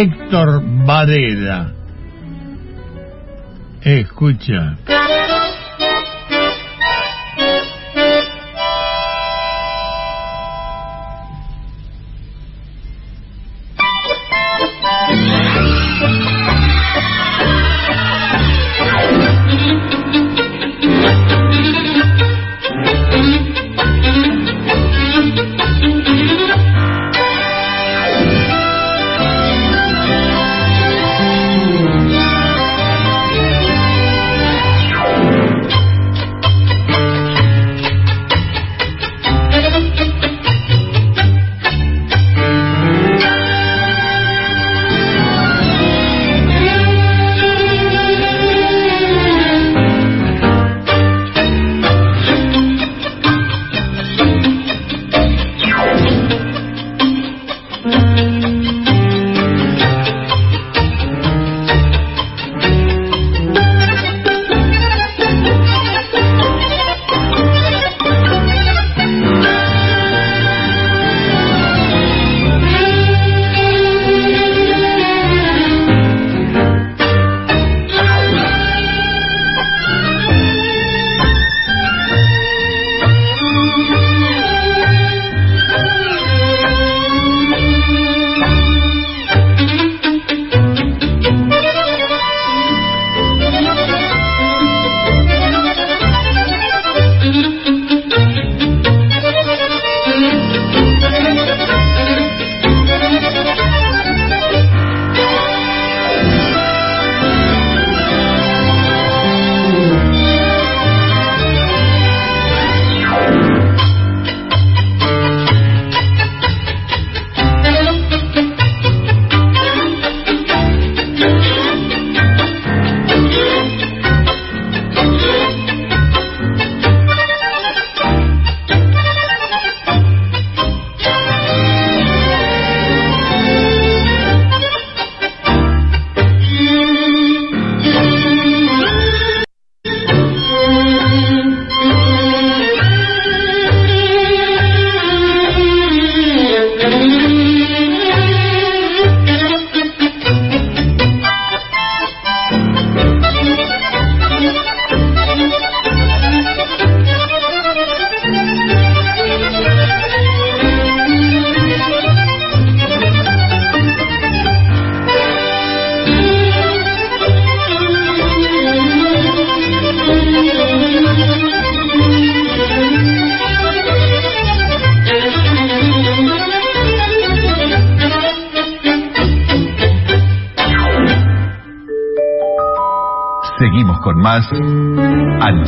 Héctor Varela. Escucha.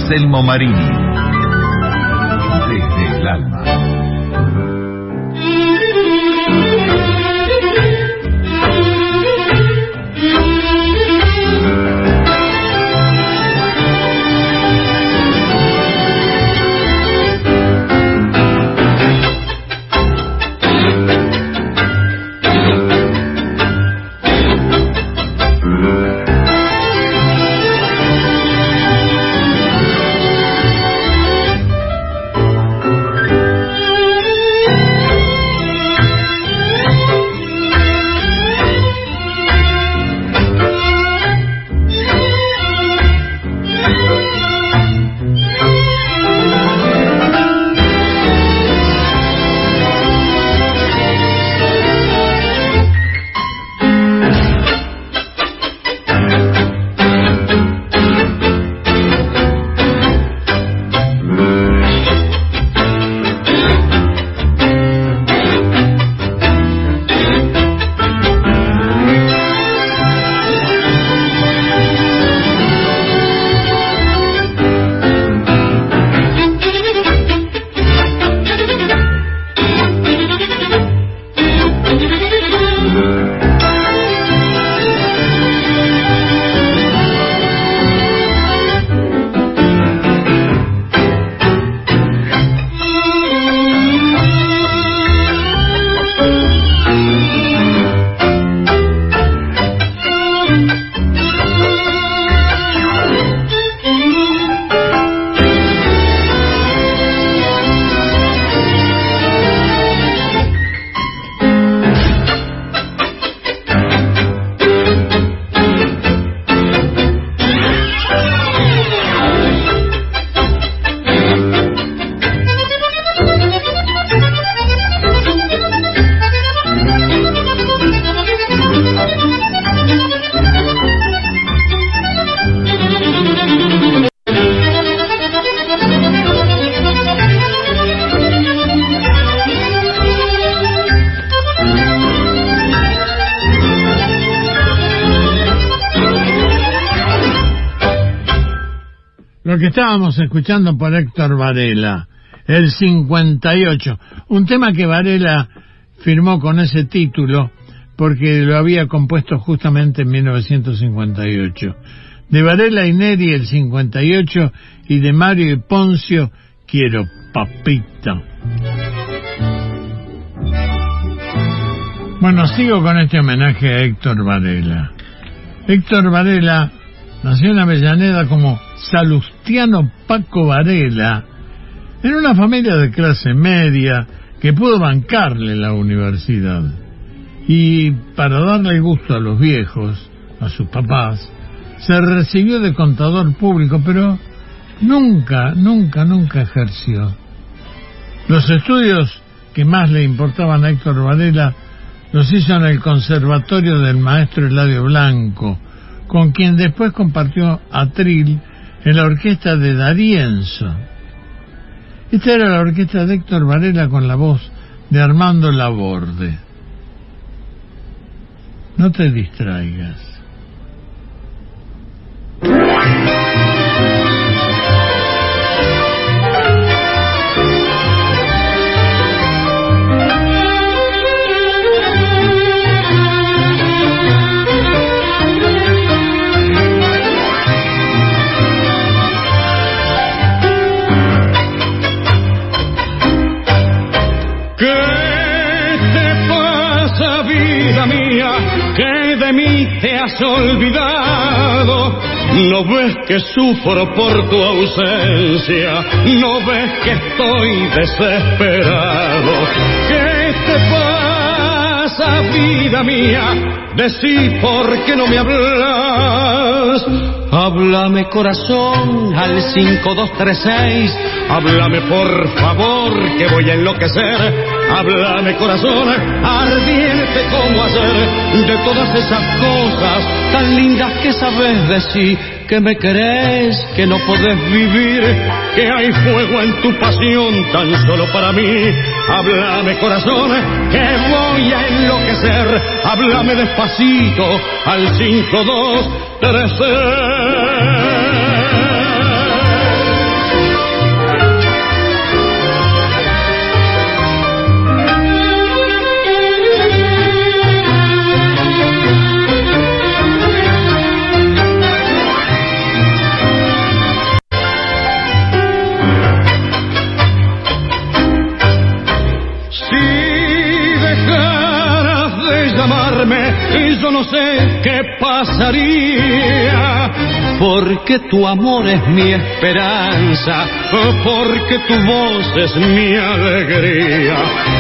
Anselmo Marini. Estábamos escuchando por Héctor Varela, el 58, un tema que Varela firmó con ese título porque lo había compuesto justamente en 1958. De Varela y Neri el 58 y de Mario y Poncio Quiero Papita. Bueno, sigo con este homenaje a Héctor Varela. Héctor Varela nació en Avellaneda como Salustiano Paco Varela, en una familia de clase media que pudo bancarle la universidad. Y para darle gusto a los viejos, a sus papás, se recibió de contador público, pero nunca, nunca, nunca ejerció. Los estudios que más le importaban a Héctor Varela los hizo en el conservatorio del maestro Eladio Blanco, con quien después compartió atril en la orquesta de Darienzo. Esta era la orquesta de Héctor Varela con la voz de Armando Laborde. No te distraigas. No ves que sufro por tu ausencia, no ves que estoy desesperado. ¿Qué te pasa, vida mía? Decí por qué no me hablas. Háblame corazón al 5236, háblame por favor que voy a enloquecer. Háblame corazón ardiente como hacer de todas esas cosas tan lindas que sabes decir que me querés, que no podés vivir, que hay fuego en tu pasión tan solo para mí. Háblame corazón, que voy a enloquecer. Háblame despacito al 5236. Yo no sé qué pasaría. Porque tu amor es mi esperanza, porque tu voz es mi alegría.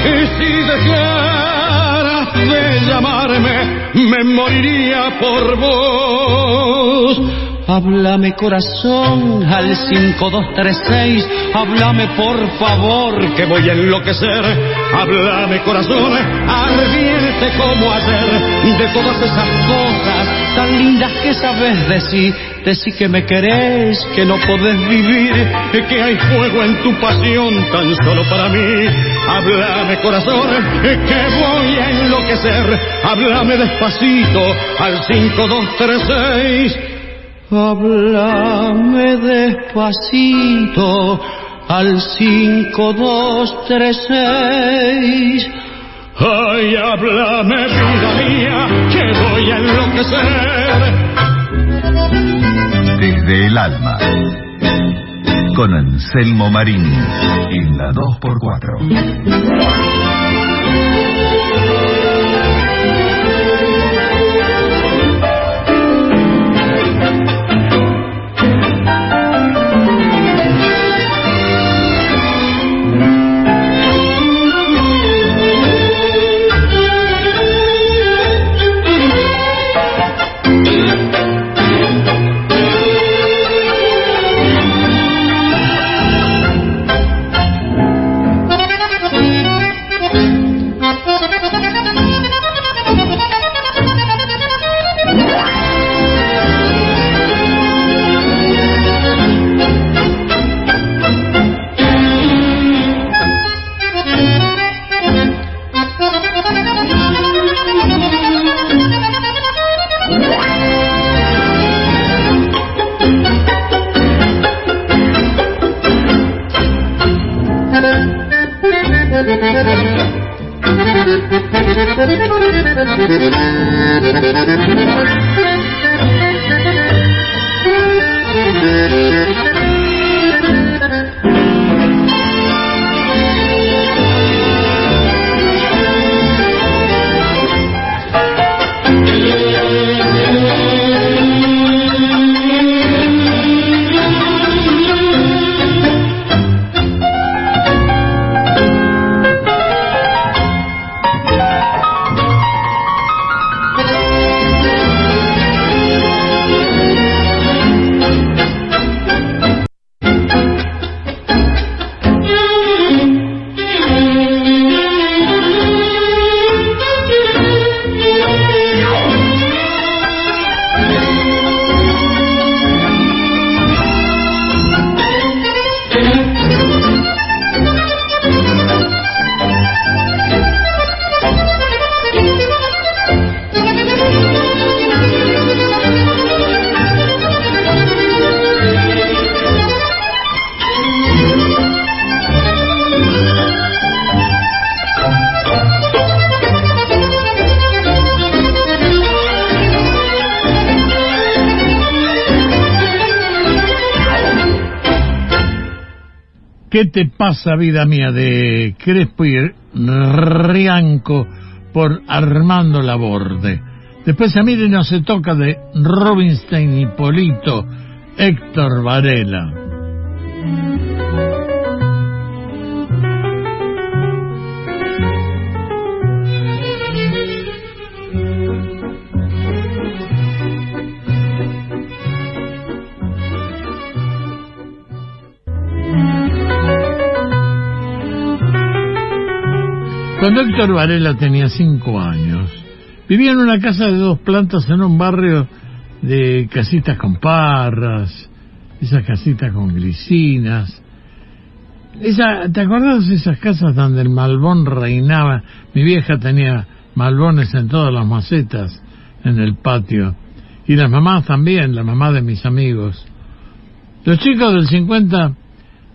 Y si dejaras de llamarme, me moriría por vos. Háblame corazón al 5236, háblame por favor que voy a enloquecer. Háblame corazón, ardiente como hacer de todas esas cosas tan lindas que sabes decir. Decir que me querés, que no podés vivir, que hay fuego en tu pasión tan solo para mí. Háblame corazón, que voy a enloquecer. Háblame despacito al 5236. Háblame despacito al 5236. Ay, háblame, vida mía, que voy a enloquecer. Desde el alma. Con Anselmo Marini en la 2x4. ¿Qué te pasa, vida mía? de Crespo y Rianco por Armando Laborde. Después a mí no se toca de Robinstein y Polito, Héctor Varela. Cuando Héctor Varela tenía cinco años, vivía en una casa de dos plantas en un barrio de casitas con parras, esas casitas con glicinas. Esa, ¿Te acordás de esas casas donde el malbón reinaba? Mi vieja tenía malbones en todas las macetas en el patio. Y las mamás también, la mamá de mis amigos. Los chicos del 50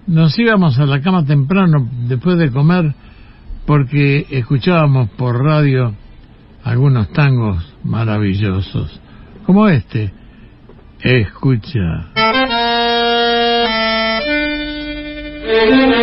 nos íbamos a la cama temprano después de comer porque escuchábamos por radio algunos tangos maravillosos, como este. Escucha.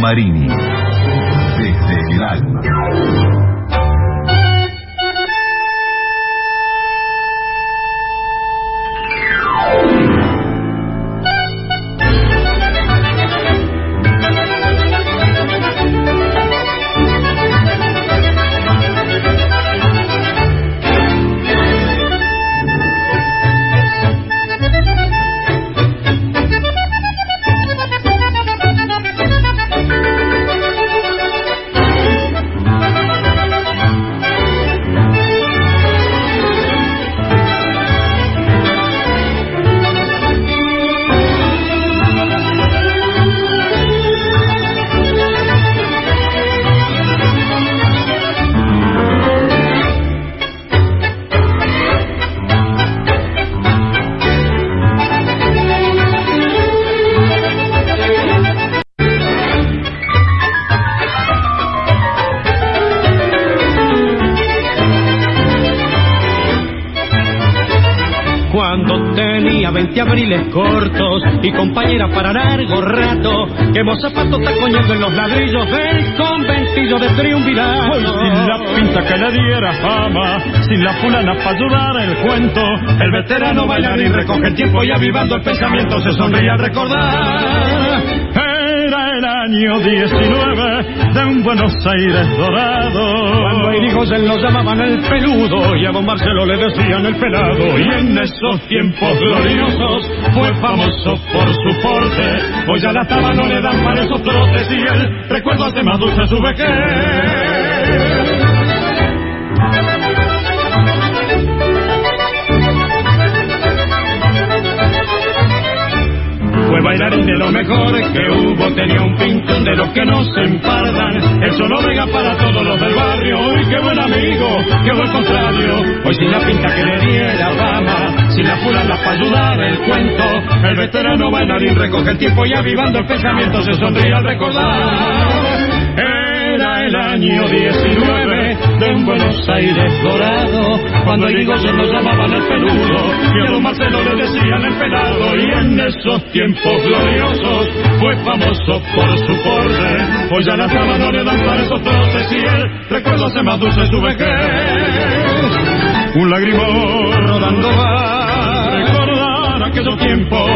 Marini. Para largo rato, que vos zapatos tacoñando en los ladrillos del conventillo de triunvirato. sin la pinta que le diera fama, sin la fulana para ayudar el cuento, el veterano bailar y recoge el tiempo y avivando el pensamiento se sonríe al recordar año 19 de un Buenos Aires dorado. Cuando a Irigoyen lo llamaban el peludo y a Don Marcelo le decían el pelado. Y en esos tiempos gloriosos fue famoso por su porte. Hoy a la taba no le dan para esos trotes y él recuerdo hace más dulce su vejez. Fue bailarín de lo mejor que hubo, tenía un pintón de los que no se empardan. El solo vega para todos los del barrio. Uy, qué buen amigo, qué buen contrario. Hoy sin la pinta que le diera fama, sin la fulana para ayudar el cuento. El veterano bailarín recoge el tiempo y avivando el pensamiento se sonríe al recordar era el año 19 de un Buenos Aires dorado, cuando el se nos llamaban el peludo y a don Marcelo le decían el pelado y en esos tiempos gloriosos fue famoso por su porte. Hoy ya las damas le dan para esos troces y él recuerdo hace más dulce su vejez. Un lagrimón rodando va recordar aquellos tiempos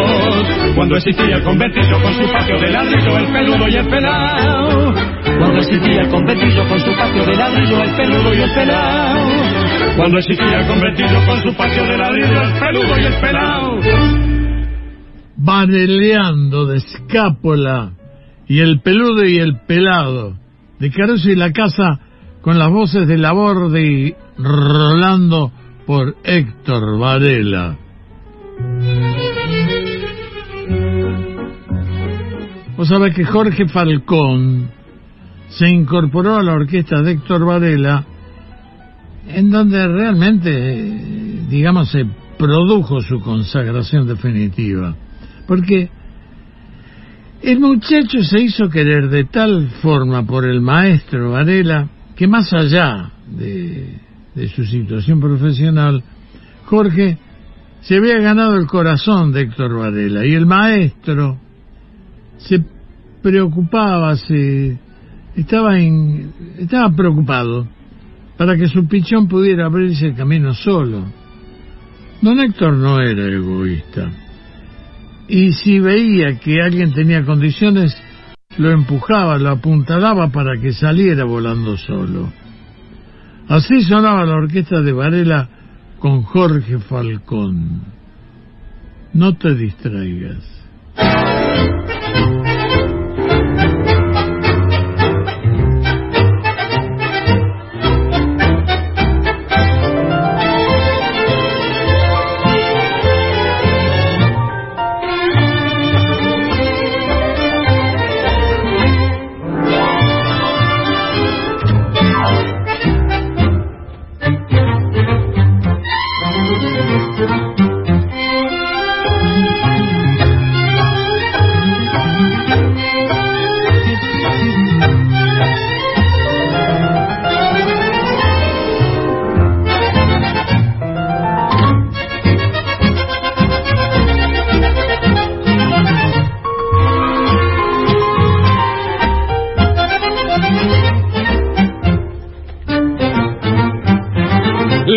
cuando existía el conventillo con su patio de ladrillo, el peludo y el pelado cuando existía el con su patio de ladrillo, el peludo y el pelao. Cuando existía el con su patio de ladrillo, el peludo y el pelao. Vaneleando de escápula y el peludo y el pelado, de Caruso y la casa con las voces de Laborde y Rolando por Héctor Varela. Vos sabés que Jorge Falcón se incorporó a la orquesta de Héctor Varela, en donde realmente, digamos, se produjo su consagración definitiva. Porque el muchacho se hizo querer de tal forma por el maestro Varela que más allá de, de su situación profesional, Jorge se había ganado el corazón de Héctor Varela y el maestro se preocupaba, se estaba, en, estaba preocupado para que su pichón pudiera abrirse el camino solo. Don Héctor no era egoísta. Y si veía que alguien tenía condiciones, lo empujaba, lo apuntalaba para que saliera volando solo. Así sonaba la orquesta de Varela con Jorge Falcón. No te distraigas.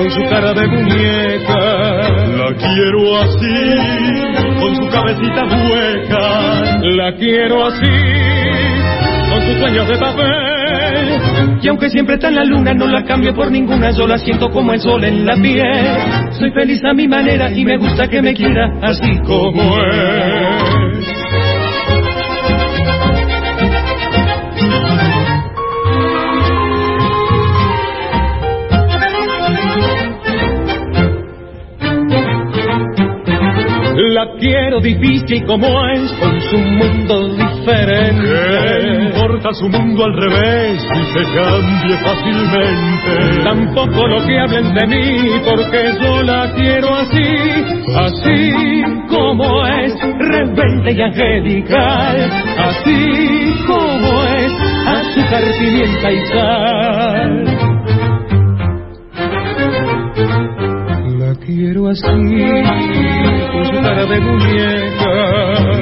con su cara de muñeca. La quiero así, con su cabecita hueca. La quiero así, con sus sueños de papel. Y aunque siempre está en la luna, no la cambio por ninguna. Yo la siento como el sol en la piel. Soy feliz a mi manera y me gusta que me quiera así como es. La quiero difícil como es, con su mundo ¿Qué diferente. importa su mundo al revés y se cambie fácilmente? Tampoco lo que hablen de mí, porque yo la quiero así, así como es, rebelde y angelical, así como es, azúcar, pimienta y sal. La quiero así, cara de muñeca.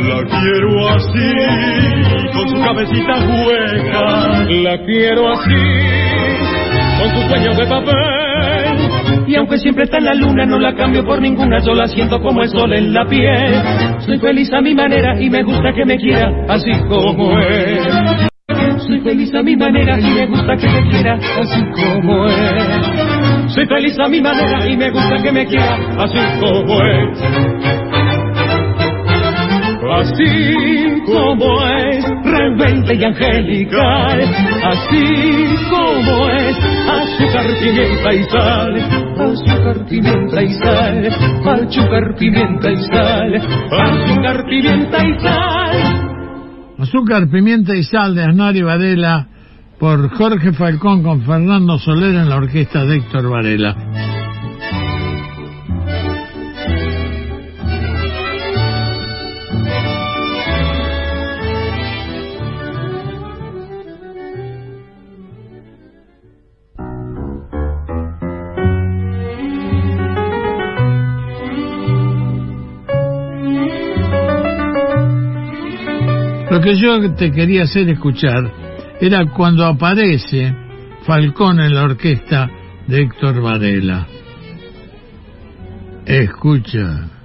La quiero así, con su cabecita hueca. La quiero así, con sus sueños de papel. Y aunque siempre está en la luna, no la cambio por ninguna. Yo la siento como el sol en la piel. Soy feliz a mi manera y me gusta que me quiera así como es. Soy feliz a mi manera y me gusta que me quiera así como es. Soy feliz a mi manera y me gusta que me quiera así como es. Así como es, rebelde y angelical, así como es, azúcar, pimienta y sal, azúcar, pimienta y sal, azúcar, pimienta y sal, azúcar, pimienta y sal. Azúcar, pimienta y sal de Aznar y Varela por Jorge Falcón con Fernando Soler en la orquesta de Héctor Varela. Lo que yo te quería hacer escuchar era cuando aparece Falcón en la orquesta de Héctor Varela. Escucha.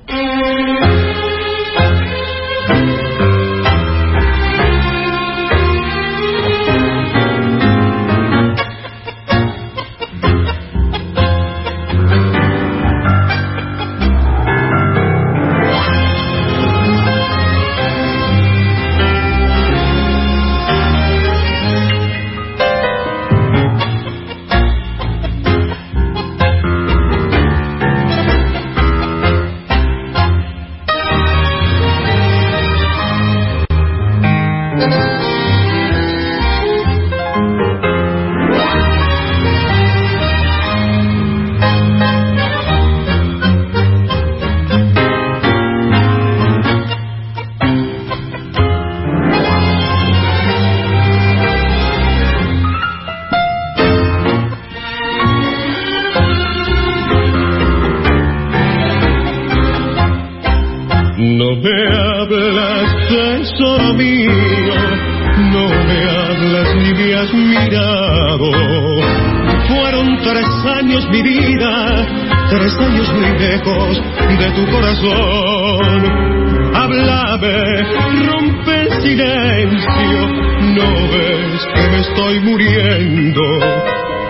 Estoy muriendo.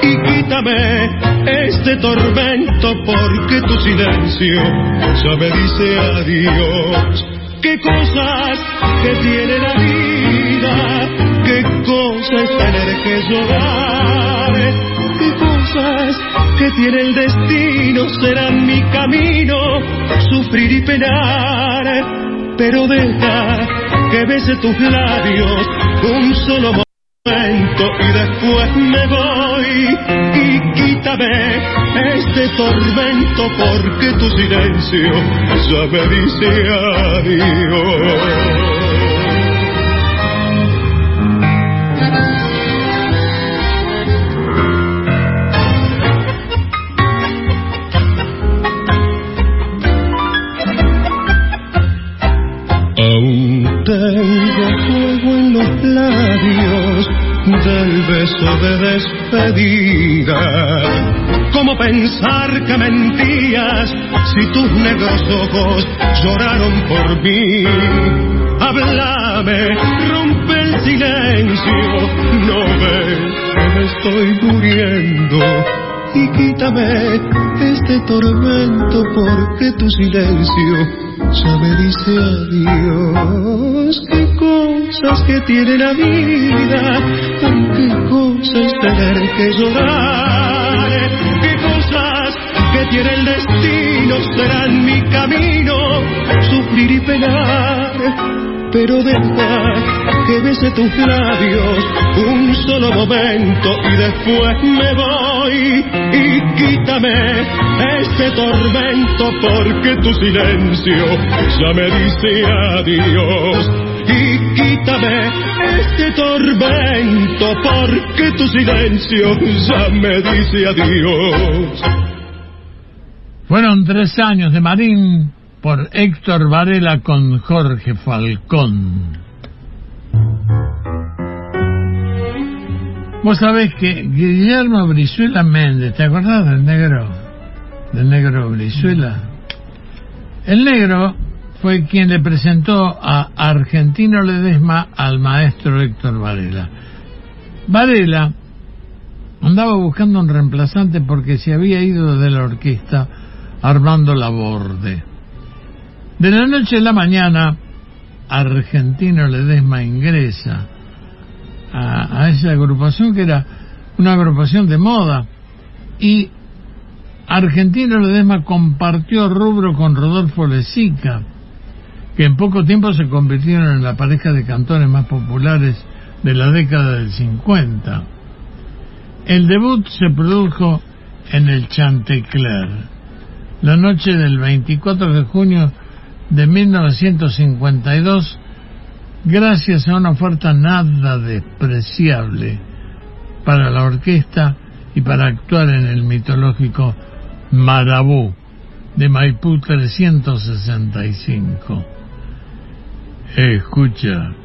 Y quítame este tormento porque tu silencio ya me dice adiós. Qué cosas que tiene la vida, qué cosas tener que llorar, qué cosas que tiene el destino serán mi camino, sufrir y penar. Pero deja que bese tus labios un solo y después me voy y quítame este tormento porque tu silencio ya me dice adiós. Beso de despedida. ¿Cómo pensar que mentías si tus negros ojos lloraron por mí? Háblame, rompe el silencio, no ves que me estoy muriendo. Y quítame este tormento porque tu silencio ya me dice adiós. Cosas que tiene la vida, qué cosas tener que llorar, qué cosas que tiene el destino serán mi camino, sufrir y penar. Pero deja que bese tus labios un solo momento y después me voy. Y quítame este tormento porque tu silencio ya me dice adiós quítame este tormento porque tu silencio ya me dice adiós. Fueron tres años de Marín por Héctor Varela con Jorge Falcón. Vos sabés que Guillermo Brizuela Méndez, ¿te acordás del negro? Del negro Brizuela. El negro fue quien le presentó a Argentino Ledesma al maestro Héctor Varela. Varela andaba buscando un reemplazante porque se había ido de la orquesta Armando Laborde. De la noche a la mañana, Argentino Ledesma ingresa a, esa agrupación que era una agrupación de moda y Argentino Ledesma compartió rubro con Rodolfo Lezica, que en poco tiempo se convirtieron en la pareja de cantores más populares de la década del 50. El debut se produjo en el Chantecler, la noche del 24 de junio de 1952 gracias a una oferta nada despreciable para la orquesta y para actuar en el mitológico Marabú de Maipú 365. Escucha.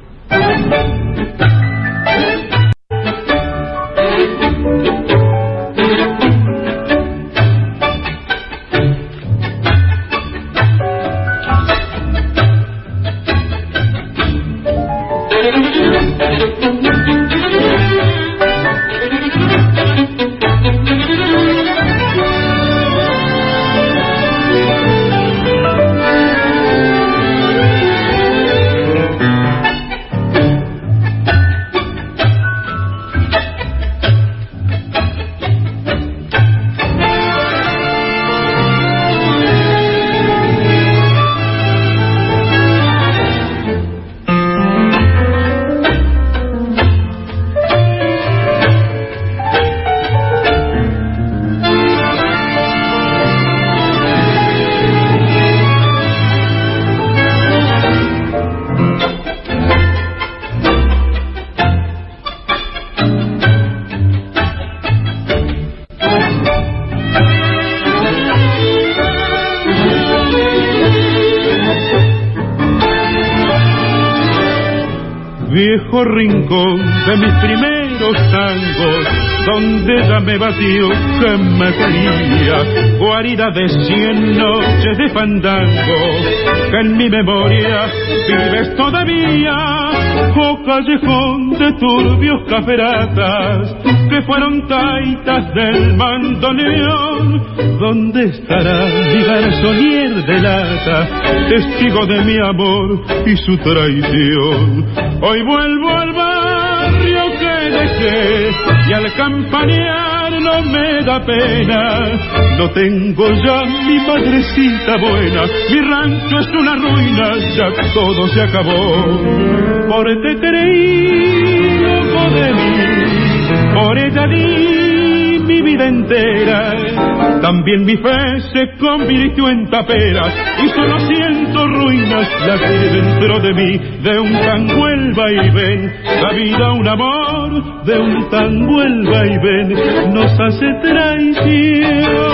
Rincón de mis primeros tangos, donde ella me batió que me quería, guarida de cien noches de fandango, en mi memoria vives todavía, oh callejón de turbios caferatas, que fueron taitas del mandoneón, ¿dónde estará mi garzonier de lata, testigo de mi amor y su traición? Hoy vuelvo al dejé y al campanear no me da pena. No tengo ya mi madrecita buena, mi rancho es una ruina, ya todo se acabó. Por te creí loco de por ella di mi vida entera. También mi fe se convirtió en tapera y solo siento ruinas las que dentro de mí de un tan vuelva y ven. La vida un amor de un tan vuelva y ven nos hace traición.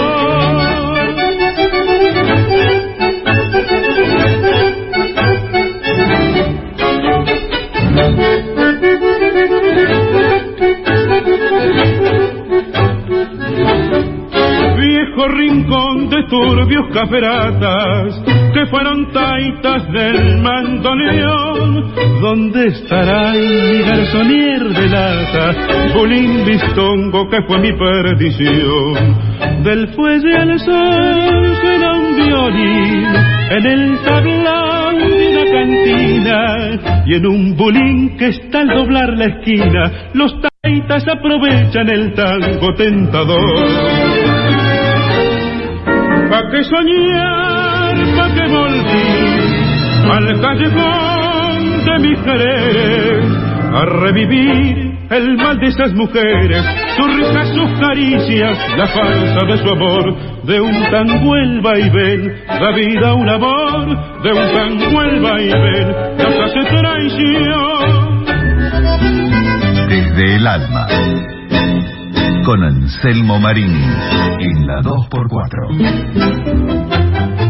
Viejo rincón de turbios caferatas que fueron taitas del mandoneón. ¿Dónde estará mi garzonier de lata? Bulín bistongo que fue mi perdición. Del fuelle al sol suena un violín en el tablón de una cantina y en un bulín que está al doblar la esquina los taitas aprovechan el tango tentador. Pa' que soñar, que volví al callejón de mis quereres, a revivir el mal de esas mujeres, sus risas, sus caricias, la falsa de su amor, de un tan vuelva y ven, la vida un amor, de un tan vuelva y ven, nos hace traición. Desde el alma. Con Anselmo Marín en la 2x4.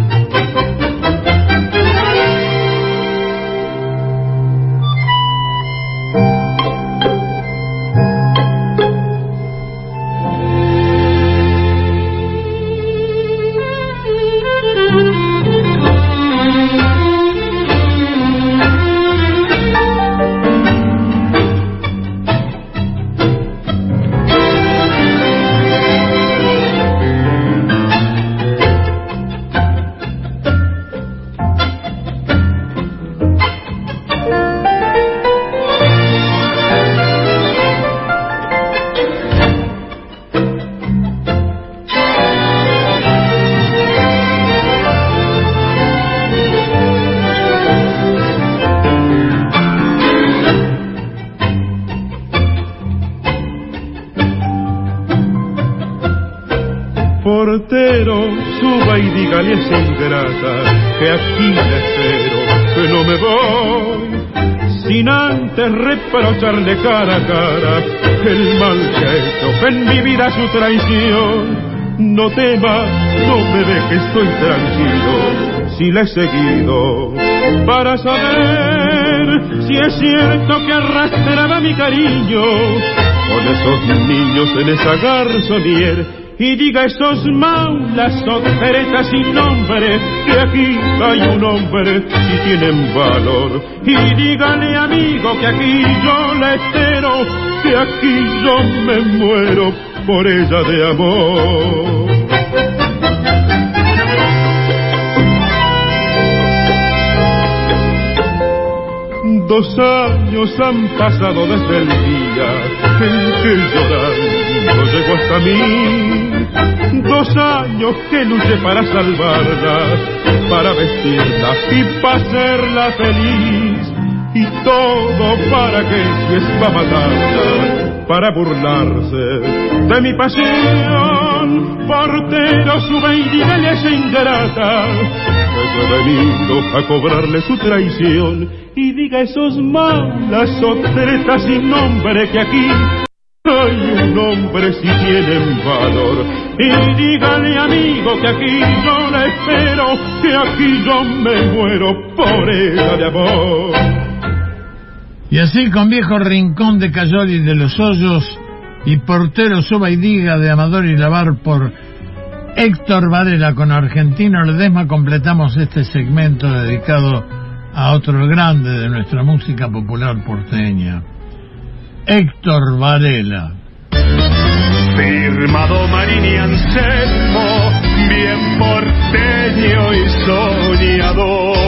Portero, suba y dígale a esa ingrata que aquí la espero, que no me voy, sin antes reprocharle cara a cara el mal que ha hecho en mi vida su traición. No tema, no me que estoy tranquilo, si la he seguido para saber si es cierto que arrastraba mi cariño con esos niños en esa garzonier y diga a esos maulas ojeretas sin nombre que aquí hay un hombre si tienen valor. Y dígale amigo que aquí yo la espero que aquí yo me muero por ella de amor. Dos años han pasado desde el día en que llorando llegó hasta mí. Dos años que luché para salvarla, para vestirla y para hacerla feliz. Y todo para que si es para matarla, para burlarse de mi pasión. Portero sube y dígale a ingrata he venido a cobrarle su traición y diga esos malas otretas sin nombre que aquí hay un hombre si tienen valor. Y dígale amigo que aquí yo la espero que aquí yo me muero por ella de amor. Y así con viejo rincón de Cayol y de los Hoyos y portero Soba y Diga de Amador y Lavar por Héctor Varela con Argentino Ledesma completamos este segmento dedicado a otro grande de nuestra música popular porteña, Héctor Varela. Firmado Marín y Anselmo, bien porteño y soñador.